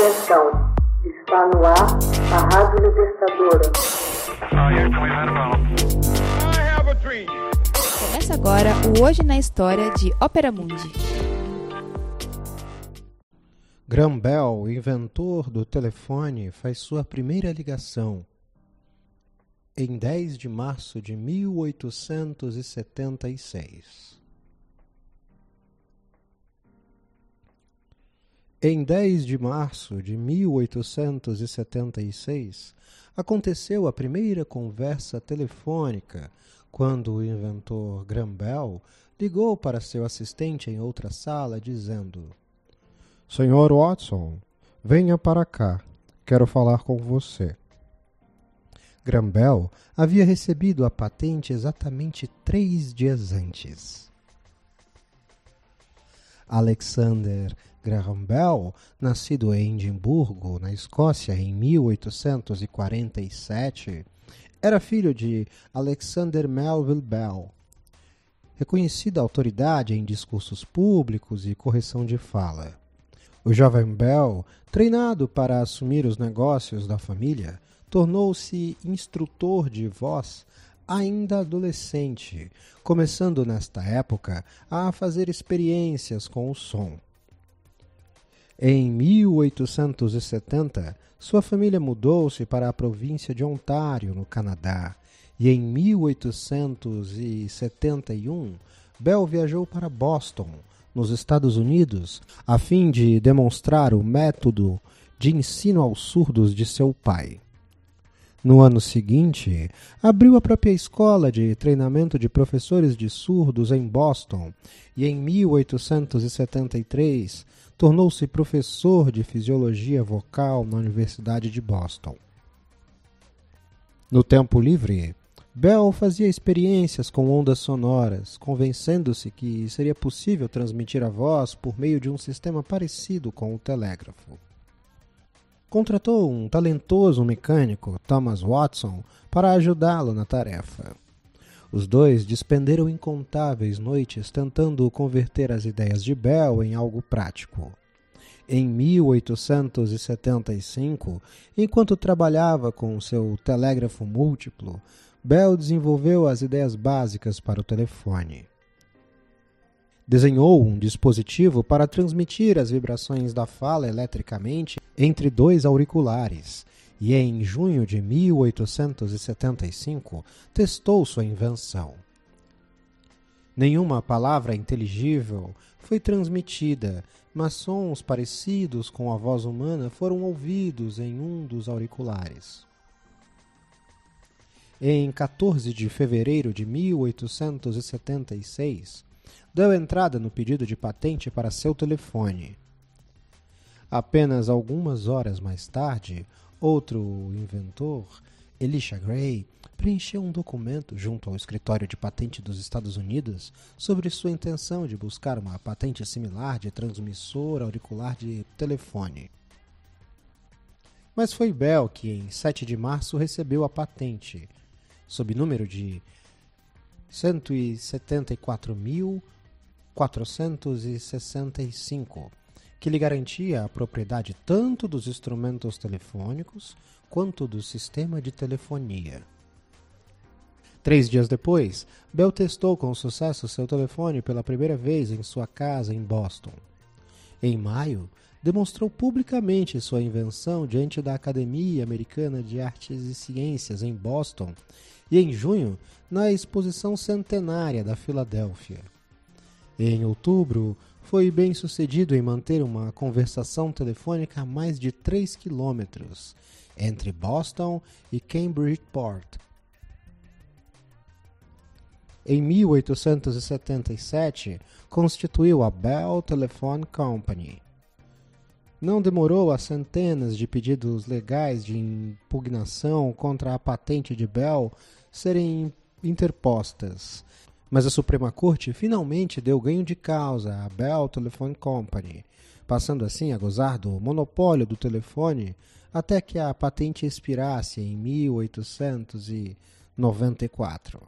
Atenção, está no ar a Rádio Libertadora. Começa agora o Hoje na História de Ópera Mundi. Graham Bell, inventor do telefone, faz sua primeira ligação em 10 de março de 1876. Em 10 de março de 1876, aconteceu a primeira conversa telefônica quando o inventor Graham Bell ligou para seu assistente em outra sala dizendo: Senhor Watson, venha para cá. Quero falar com você. Graham Bell havia recebido a patente exatamente três dias antes. Alexander Graham Bell, nascido em Edimburgo, na Escócia, em 1847, era filho de Alexander Melville Bell, reconhecida autoridade em discursos públicos e correção de fala. O jovem Bell, treinado para assumir os negócios da família, tornou-se instrutor de voz ainda adolescente, começando nesta época a fazer experiências com o som. Em 1870, sua família mudou-se para a província de Ontário, no Canadá, e em 1871, Bell viajou para Boston, nos Estados Unidos, a fim de demonstrar o método de ensino aos surdos de seu pai. No ano seguinte, abriu a própria escola de treinamento de professores de surdos em Boston e, em 1873, tornou-se professor de fisiologia vocal na Universidade de Boston. No tempo livre, Bell fazia experiências com ondas sonoras, convencendo-se que seria possível transmitir a voz por meio de um sistema parecido com o telégrafo. Contratou um talentoso mecânico, Thomas Watson, para ajudá-lo na tarefa. Os dois despenderam incontáveis noites tentando converter as ideias de Bell em algo prático. Em 1875, enquanto trabalhava com seu telégrafo múltiplo, Bell desenvolveu as ideias básicas para o telefone. Desenhou um dispositivo para transmitir as vibrações da fala eletricamente entre dois auriculares e em junho de 1875 testou sua invenção. Nenhuma palavra inteligível foi transmitida, mas sons parecidos com a voz humana foram ouvidos em um dos auriculares. Em 14 de fevereiro de 1876, deu entrada no pedido de patente para seu telefone. Apenas algumas horas mais tarde, outro inventor, Elisha Gray, preencheu um documento junto ao escritório de patente dos Estados Unidos sobre sua intenção de buscar uma patente similar de transmissor auricular de telefone. Mas foi Bell que, em 7 de março, recebeu a patente, sob número de 174.465 que lhe garantia a propriedade tanto dos instrumentos telefônicos quanto do sistema de telefonia. Três dias depois, Bell testou com sucesso seu telefone pela primeira vez em sua casa em Boston. Em maio, demonstrou publicamente sua invenção diante da Academia Americana de Artes e Ciências em Boston e, em junho, na Exposição Centenária da Filadélfia. Em outubro, foi bem sucedido em manter uma conversação telefônica a mais de 3 quilômetros entre Boston e Cambridgeport. Em 1877, constituiu a Bell Telephone Company. Não demorou a centenas de pedidos legais de impugnação contra a patente de Bell serem interpostas, mas a Suprema Corte finalmente deu ganho de causa à Bell Telephone Company, passando assim a gozar do monopólio do telefone até que a patente expirasse em 1894.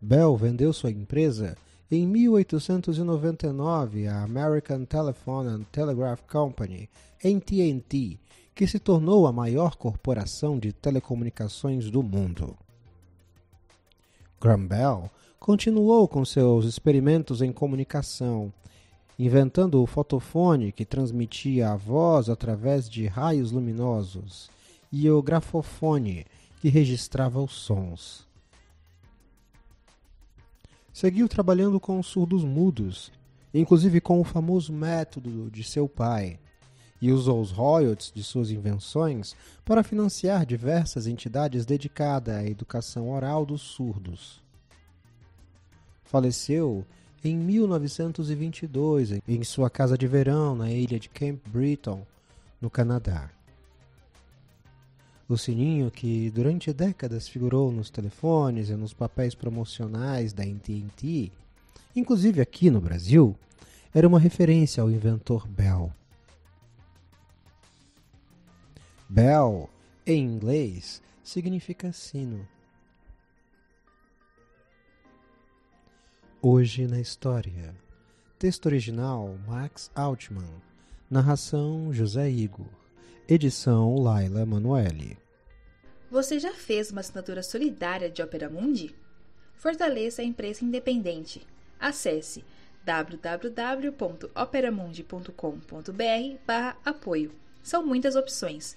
Bell vendeu sua empresa Em 1899, a American Telephone and Telegraph Company, AT&T, que se tornou a maior corporação de telecomunicações do mundo. Graham Bell continuou com seus experimentos em comunicação, inventando o fotofone que transmitia a voz através de raios luminosos e o grafofone que registrava os sons. Seguiu trabalhando com surdos mudos, inclusive com o famoso método de seu pai, e usou os royalties de suas invenções para financiar diversas entidades dedicadas à educação oral dos surdos. Faleceu em 1922 em sua casa de verão na ilha de Camp Britton, no Canadá. O sininho que durante décadas figurou nos telefones e nos papéis promocionais da AT&T, inclusive aqui no Brasil, era uma referência ao inventor Bell. Bell, em inglês, significa sino. Hoje na História. Texto original Max Altman. Narração José Igor. Edição Laila Manoeli. Você já fez uma assinatura solidária de Opera Mundi? Fortaleça a imprensa independente. Acesse www.operamundi.com.br/apoio. São muitas opções.